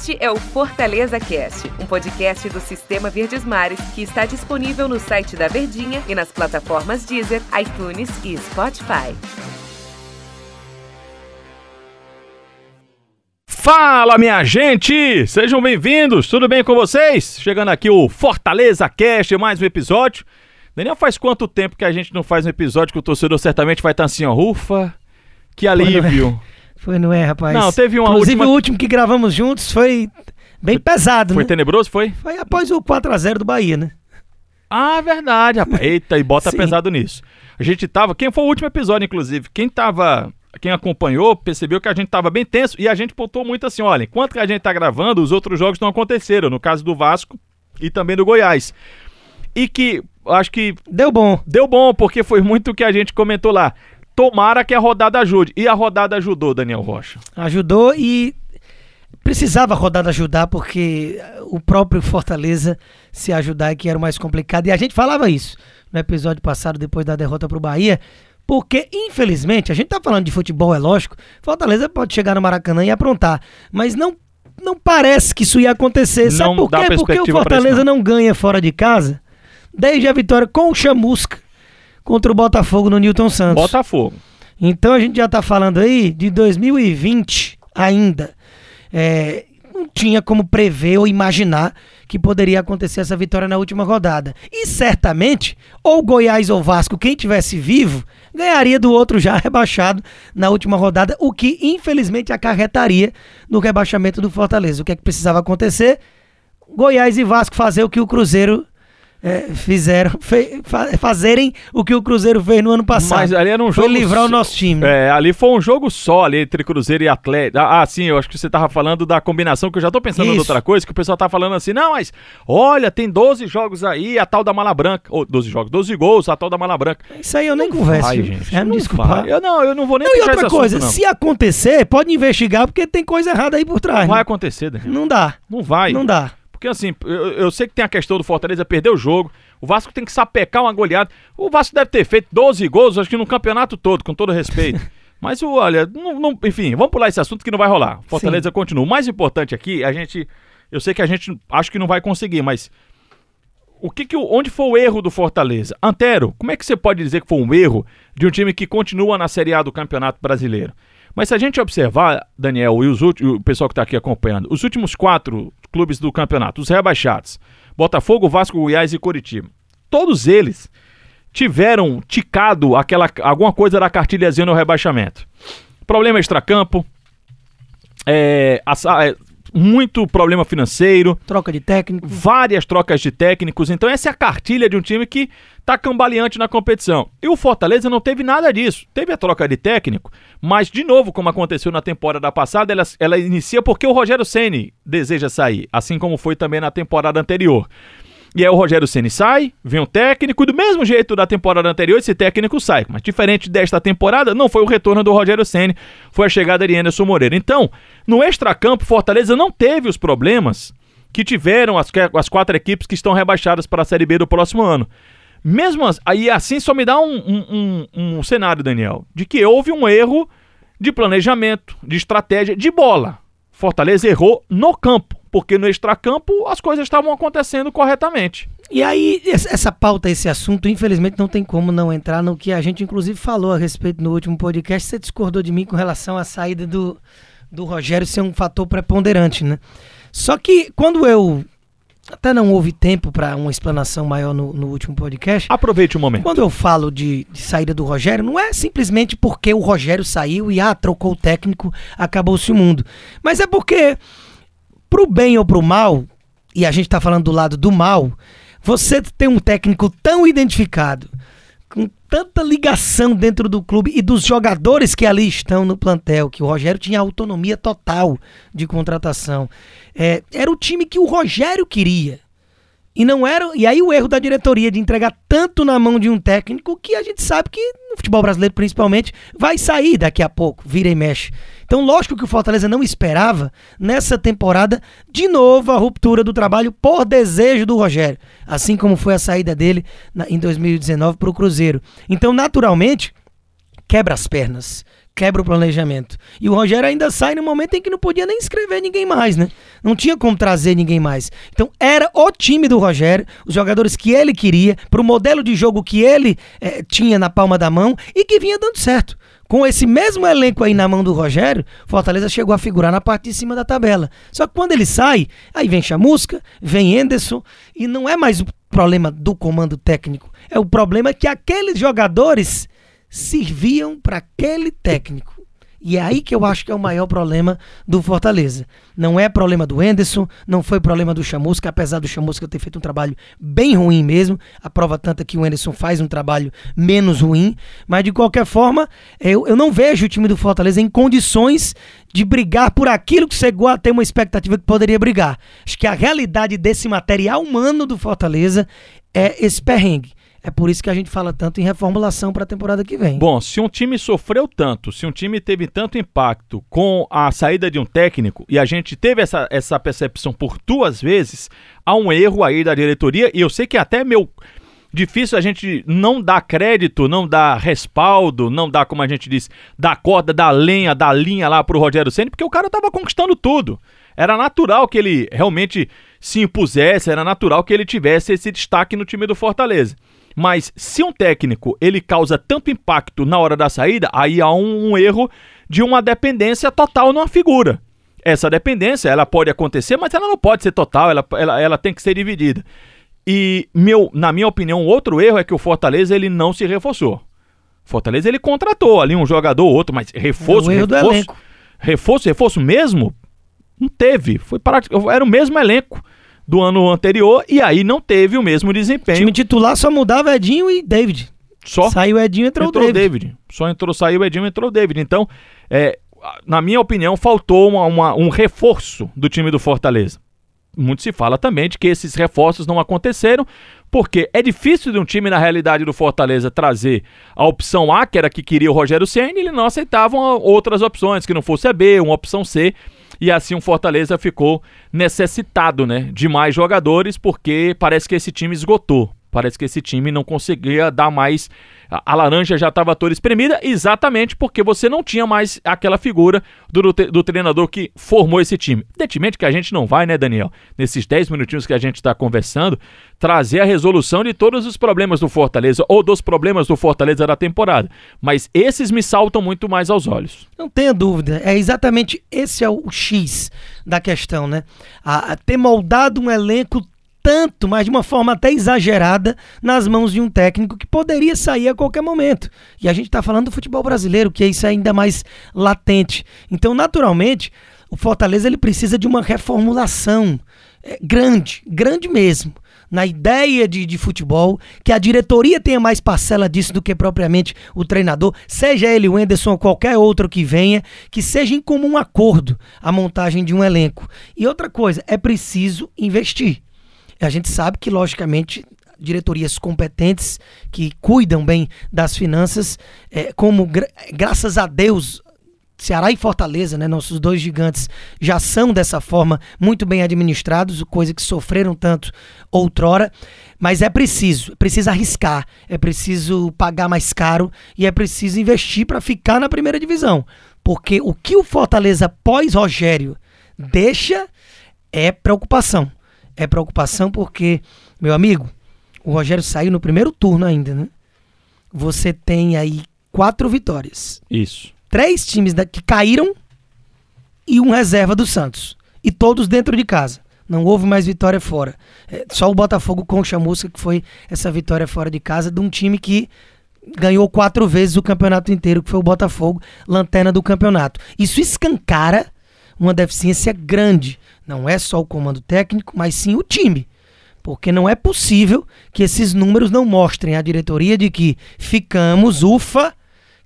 Este é o Fortaleza Cast, um podcast do Sistema Verdes Mares que está disponível no site da Verdinha e nas plataformas Deezer, iTunes e Spotify. Fala, minha gente! Sejam bem-vindos, tudo bem com vocês? Chegando aqui o Fortaleza Cast, mais um episódio. Daniel, faz quanto tempo que a gente não faz um episódio que o torcedor certamente vai estar assim, ó, ufa, que alívio. Foi, não é, rapaz? Não, teve uma Inclusive, última... o último que gravamos juntos foi bem pesado, Foi né? tenebroso, foi? Foi após o 4x0 do Bahia, né? Ah, verdade, rapaz. Eita, e bota pesado nisso. A gente tava. Quem foi o último episódio, inclusive? Quem tava. Quem acompanhou percebeu que a gente tava bem tenso e a gente pontuou muito assim: olha, enquanto que a gente tá gravando, os outros jogos não aconteceram, no caso do Vasco e também do Goiás. E que acho que Deu bom. deu bom, porque foi muito o que a gente comentou lá. Tomara que a rodada ajude. E a rodada ajudou, Daniel Rocha. Ajudou e precisava a rodada ajudar porque o próprio Fortaleza se ajudar é que era o mais complicado. E a gente falava isso no episódio passado, depois da derrota pro Bahia. Porque, infelizmente, a gente tá falando de futebol, é lógico. Fortaleza pode chegar no Maracanã e aprontar. Mas não, não parece que isso ia acontecer. Sabe Não por dá quê? Porque o Fortaleza não. não ganha fora de casa desde a vitória com o Chamusca contra o Botafogo no Newton Santos. Botafogo. Então a gente já tá falando aí de 2020 ainda. É, não tinha como prever ou imaginar que poderia acontecer essa vitória na última rodada. E certamente, ou Goiás ou Vasco, quem tivesse vivo, ganharia do outro já rebaixado na última rodada, o que infelizmente acarretaria no rebaixamento do Fortaleza. O que é que precisava acontecer? Goiás e Vasco fazer o que o Cruzeiro é, fizeram, fe- fa- fazerem o que o Cruzeiro fez no ano passado. Mas ali era um Foi jogo. livrar o nosso time. É, ali foi um jogo só ali entre Cruzeiro e Atlético. Ah, ah, sim, eu acho que você tava falando da combinação, que eu já tô pensando em outra coisa, que o pessoal tá falando assim, não, mas olha, tem 12 jogos aí, a tal da Mala Branca. Ou 12 jogos, 12 gols, a tal da Mala Branca. Isso aí eu nem converso. Vai, gente. É, me não desculpar. vai. Eu não, eu não vou nem Não, e outra coisa, assunto, não. se acontecer, pode investigar, porque tem coisa errada aí por trás. Não vai né? acontecer, Daniel. Não dá. Não vai. Não dá. Porque assim, eu, eu sei que tem a questão do Fortaleza perder o jogo. O Vasco tem que sapecar uma goleada. O Vasco deve ter feito 12 gols, acho que no campeonato todo, com todo respeito. Mas o, olha, não, não- enfim, vamos pular esse assunto que não vai rolar. Fortaleza continua. O mais importante aqui, a gente. Eu sei que a gente acho que não vai conseguir, mas. O que que onde foi o erro do Fortaleza? Antero, como é que você pode dizer que foi um erro de um time que continua na Série A do Campeonato Brasileiro? Mas se a gente observar, Daniel, e os ulti- o pessoal que está aqui acompanhando, os últimos quatro clubes do campeonato, os rebaixados, Botafogo, Vasco, Goiás e Coritiba, todos eles tiveram ticado aquela, alguma coisa da cartilhazinha no rebaixamento. Problema extracampo, é, é, muito problema financeiro, Troca de técnico. várias trocas de técnicos. Então, essa é a cartilha de um time que tá cambaleante na competição. E o Fortaleza não teve nada disso. Teve a troca de técnico, mas, de novo, como aconteceu na temporada passada, ela, ela inicia porque o Rogério Ceni deseja sair, assim como foi também na temporada anterior. E aí o Rogério Ceni sai, vem um técnico, e do mesmo jeito da temporada anterior, esse técnico sai. Mas diferente desta temporada, não foi o retorno do Rogério Ceni, foi a chegada de Anderson Moreira. Então, no extracampo, Fortaleza não teve os problemas que tiveram as, as quatro equipes que estão rebaixadas para a Série B do próximo ano. Mesmo aí assim só me dá um, um- um- um cenário, Daniel, de que houve um erro de planejamento, de estratégia, de bola. Fortaleza errou no campo, porque no extracampo as coisas estavam acontecendo corretamente. E aí, essa pauta, esse assunto, infelizmente não tem como não entrar no que a gente, inclusive, falou a respeito no último podcast. Você discordou de mim com relação à saída do, do Rogério ser um fator preponderante, né? Só que quando eu. Até não houve tempo para uma explanação maior no, no último podcast. Aproveite o momento. Quando eu falo de, de saída do Rogério, não é simplesmente porque o Rogério saiu e ah, trocou o técnico, acabou-se o mundo. Mas é porque, pro bem ou pro mal, e a gente tá falando do lado do mal, você tem um técnico tão identificado, com tanta ligação dentro do clube e dos jogadores que ali estão no plantel, que o Rogério tinha autonomia total de contratação. É, era o time que o Rogério queria. E não era. E aí o erro da diretoria de entregar tanto na mão de um técnico que a gente sabe que no futebol brasileiro principalmente vai sair daqui a pouco, vira e mexe. Então, lógico que o Fortaleza não esperava nessa temporada de novo a ruptura do trabalho por desejo do Rogério, assim como foi a saída dele na- em 2019 para o Cruzeiro. Então, naturalmente, quebra as pernas, quebra o planejamento. E o Rogério ainda sai no momento em que não podia nem escrever ninguém mais, né? Não tinha como trazer ninguém mais. Então era o time do Rogério, os jogadores que ele queria, pro modelo de jogo que ele eh, tinha na palma da mão e que vinha dando certo. Com esse mesmo elenco aí na mão do Rogério, Fortaleza chegou a figurar na parte de cima da tabela. Só que quando ele sai, aí vem Chamusca, vem Enderson, e não é mais o problema do comando técnico. É o problema que aqueles jogadores serviam para aquele técnico. E é aí que eu acho que é o maior problema do Fortaleza. Não é problema do Enderson, não foi problema do Chamusca, apesar do Chamusca ter feito um trabalho bem ruim mesmo. A prova tanta que o Enderson faz um trabalho menos ruim. Mas de qualquer forma, eu, eu não vejo o time do Fortaleza em condições de brigar por aquilo que chegou a ter uma expectativa que poderia brigar. Acho que a realidade desse material humano do Fortaleza é esse perrengue. É por isso que a gente fala tanto em reformulação para a temporada que vem. Bom, se um time sofreu tanto, se um time teve tanto impacto com a saída de um técnico, e a gente teve essa, essa percepção por duas vezes, há um erro aí da diretoria, e eu sei que até meu. Difícil a gente não dar crédito, não dar respaldo, não dar, como a gente diz, dar corda, dar lenha, dar linha lá pro Rogério Senna, porque o cara tava conquistando tudo. Era natural que ele realmente se impusesse, era natural que ele tivesse esse destaque no time do Fortaleza. Mas se um técnico ele causa tanto impacto na hora da saída, aí há um, um erro de uma dependência total numa figura. Essa dependência ela pode acontecer, mas ela não pode ser total, ela, ela, ela tem que ser dividida. E meu, na minha opinião, outro erro é que o Fortaleza ele não se reforçou. Fortaleza ele contratou ali um jogador ou outro, mas reforço, É reforço, reforço, reforço mesmo, não teve. Foi para, era o mesmo elenco do ano anterior e aí não teve o mesmo O desempenho. time titular só mudava Edinho e David. Só Saiu Edinho entrou, entrou o David. Só entrou, saiu o Edinho, entrou o David. Então, é, na minha opinião, faltou uma- uma- um reforço do time do Fortaleza. Muito se fala também de que esses reforços não aconteceram, porque é difícil de um time, na realidade, do Fortaleza trazer a opção A, que era a que queria o Rogério Senna, e eles não aceitavam outras opções, que não fosse a B, uma opção C. E assim o Fortaleza ficou necessitado né, de mais jogadores, porque parece que esse time esgotou. Parece que esse time não conseguia dar mais. A, laranja já estava toda espremida, exatamente porque você não tinha mais aquela figura do, do, do treinador que formou esse time. Evidentemente que a gente não vai, né, Daniel, nesses 10 minutinhos que a gente está conversando, trazer a resolução de todos os problemas do Fortaleza ou dos problemas do Fortaleza da temporada. Mas esses me saltam muito mais aos olhos. Não tenha dúvida, é exatamente esse é o X da questão, né? A, a ter moldado um elenco tanto, mas de uma forma até exagerada, nas mãos de um técnico que poderia sair a qualquer momento. E a gente está falando do futebol brasileiro, que é isso ainda mais latente. Então, naturalmente, o Fortaleza ele precisa de uma reformulação é, grande, grande mesmo na ideia de, de futebol, que a diretoria tenha mais parcela disso do que propriamente o treinador, seja ele o Enderson ou qualquer outro que venha, que seja em comum acordo a montagem de um elenco. E outra coisa, é preciso investir. A gente sabe que, logicamente, diretorias competentes que cuidam bem das finanças, é, como gra graças a Deus Ceará e Fortaleza, né, nossos dois gigantes, já são dessa forma muito bem administrados, coisa que sofreram tanto outrora. Mas é preciso, é preciso arriscar, é preciso pagar mais caro e é preciso investir para ficar na primeira divisão. Porque o que o Fortaleza pós-Rogério deixa é preocupação. É preocupação porque, meu amigo, o Rogério saiu no primeiro turno ainda, né? Você tem aí quatro vitórias Isso. três times da- que caíram e um reserva do Santos. E todos dentro de casa. Não houve mais vitória fora. É, só o Botafogo com o Chamusca, que foi essa vitória fora de casa de um time que ganhou quatro vezes o campeonato inteiro, que foi o Botafogo, lanterna do campeonato. Isso escancara uma deficiência grande. Não é só o comando técnico, mas sim o time. Porque não é possível que esses números não mostrem à diretoria de que ficamos, ufa,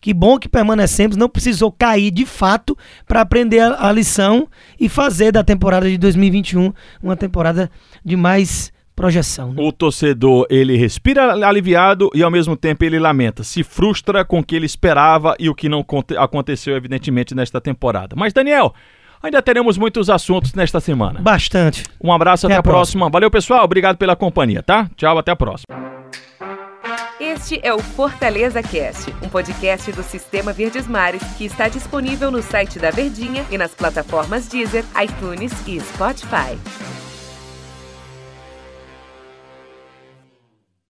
que bom que permanecemos, não precisou cair de fato para aprender a, a lição e fazer da temporada de 2021 uma temporada de mais projeção. né? O torcedor, ele respira aliviado e ao mesmo tempo ele lamenta, se frustra com o que ele esperava e o que não conte- aconteceu evidentemente nesta temporada. Mas Daniel, ainda teremos muitos assuntos nesta semana. Bastante. Um abraço, até, Até a a próxima. Valeu, pessoal. Obrigado pela companhia, tá? Tchau, até a próxima. Este Este é o Fortaleza Cast, um podcast do Sistema Verdes Mares que está disponível no site da Verdinha e nas plataformas Deezer, iTunes e Spotify.